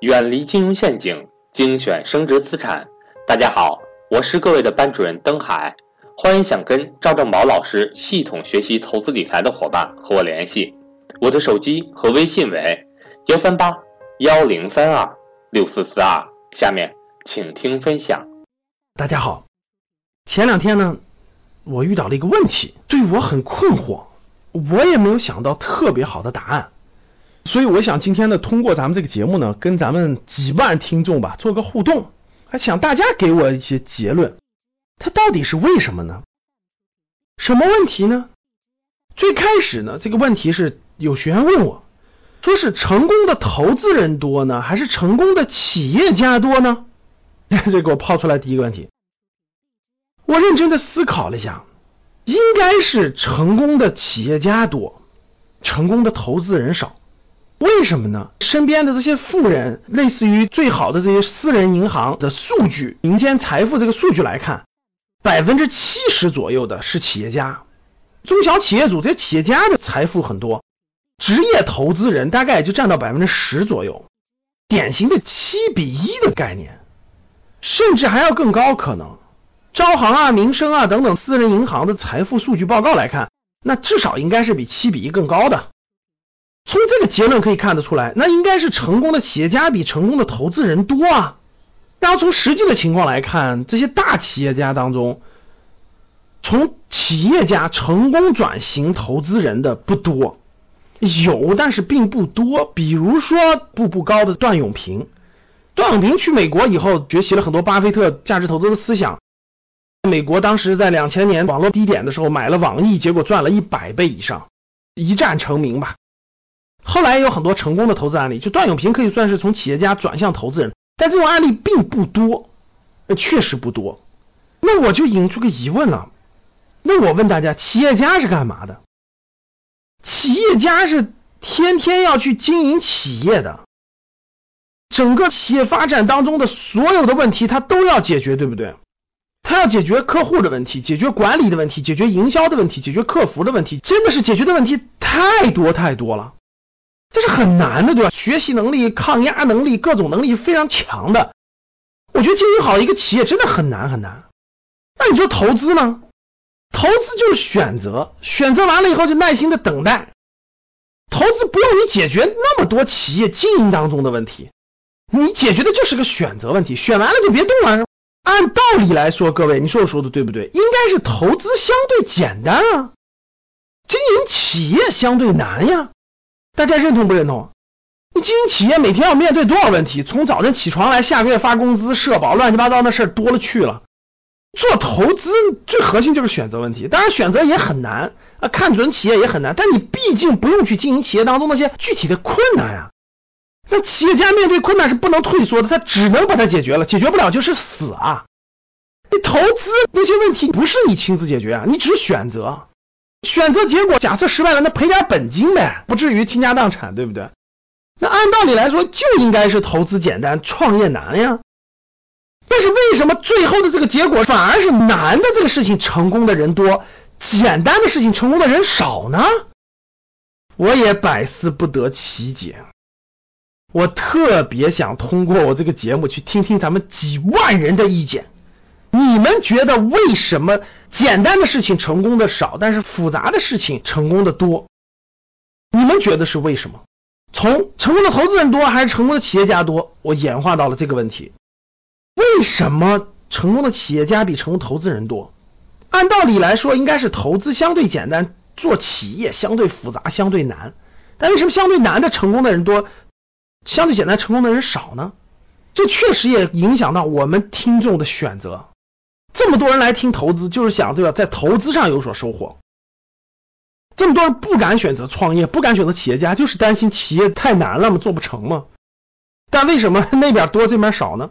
远离金融陷阱，精选升值资产。大家好，我是各位的班主任登海，欢迎想跟赵正宝老师系统学习投资理财的伙伴和我联系，我的手机和微信为幺三八幺零三二六四四二。下面请听分享。大家好，前两天呢，我遇到了一个问题，对我很困惑，我也没有想到特别好的答案。所以我想今天呢，通过咱们这个节目呢，跟咱们几万听众吧做个互动，还想大家给我一些结论，它到底是为什么呢？什么问题呢？最开始呢，这个问题是有学员问我，说是成功的投资人多呢，还是成功的企业家多呢？这给我抛出来第一个问题，我认真的思考了一下，应该是成功的企业家多，成功的投资人少。为什么呢？身边的这些富人，类似于最好的这些私人银行的数据，民间财富这个数据来看，百分之七十左右的是企业家，中小企业主这些企业家的财富很多，职业投资人大概也就占到百分之十左右，典型的七比一的概念，甚至还要更高可能。招行啊、民生啊等等私人银行的财富数据报告来看，那至少应该是比七比一更高的。从这个结论可以看得出来，那应该是成功的企业家比成功的投资人多啊。然后从实际的情况来看，这些大企业家当中，从企业家成功转型投资人的不多，有但是并不多。比如说步步高的段永平，段永平去美国以后学习了很多巴菲特价值投资的思想。美国当时在两千年网络低点的时候买了网易，结果赚了一百倍以上，一战成名吧。后来有很多成功的投资案例，就段永平可以算是从企业家转向投资人，但这种案例并不多，确实不多。那我就引出个疑问了，那我问大家，企业家是干嘛的？企业家是天天要去经营企业的，整个企业发展当中的所有的问题他都要解决，对不对？他要解决客户的问题，解决管理的问题，解决营销的问题，解决客服的问题，真的是解决的问题太多太多了。这是很难的，对吧？学习能力、抗压能力、各种能力非常强的。我觉得经营好一个企业真的很难很难。那你说投资呢？投资就是选择，选择完了以后就耐心的等待。投资不用你解决那么多企业经营当中的问题，你解决的就是个选择问题，选完了就别动了。按道理来说，各位，你说我说的对不对？应该是投资相对简单啊，经营企业相对难呀。大家认同不认同？你经营企业每天要面对多少问题？从早晨起床来，下个月发工资、社保，乱七八糟的事多了去了。做投资最核心就是选择问题，当然选择也很难啊，看准企业也很难。但你毕竟不用去经营企业当中那些具体的困难呀。那企业家面对困难是不能退缩的，他只能把它解决了，解决不了就是死啊。你投资那些问题不是你亲自解决啊，你只选择。选择结果假设失败了，那赔点本金呗，不至于倾家荡产，对不对？那按道理来说就应该是投资简单，创业难呀。但是为什么最后的这个结果反而是难的这个事情成功的人多，简单的事情成功的人少呢？我也百思不得其解。我特别想通过我这个节目去听听咱们几万人的意见。你们觉得为什么简单的事情成功的少，但是复杂的事情成功的多？你们觉得是为什么？从成功的投资人多还是成功的企业家多？我演化到了这个问题：为什么成功的企业家比成功投资人多？按道理来说，应该是投资相对简单，做企业相对复杂、相对难。但为什么相对难的成功的人多，相对简单成功的人少呢？这确实也影响到我们听众的选择。这么多人来听投资，就是想对吧，在投资上有所收获。这么多人不敢选择创业，不敢选择企业家，就是担心企业太难了嘛，做不成嘛。但为什么那边多，这边少呢？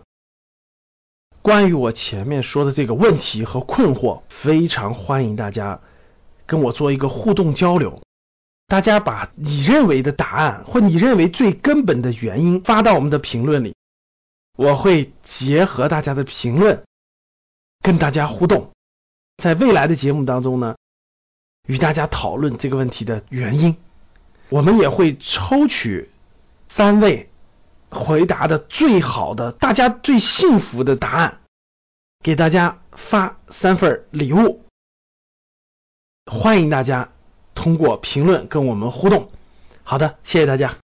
关于我前面说的这个问题和困惑，非常欢迎大家跟我做一个互动交流。大家把你认为的答案或你认为最根本的原因发到我们的评论里，我会结合大家的评论。跟大家互动，在未来的节目当中呢，与大家讨论这个问题的原因。我们也会抽取三位回答的最好的、大家最幸福的答案，给大家发三份礼物。欢迎大家通过评论跟我们互动。好的，谢谢大家。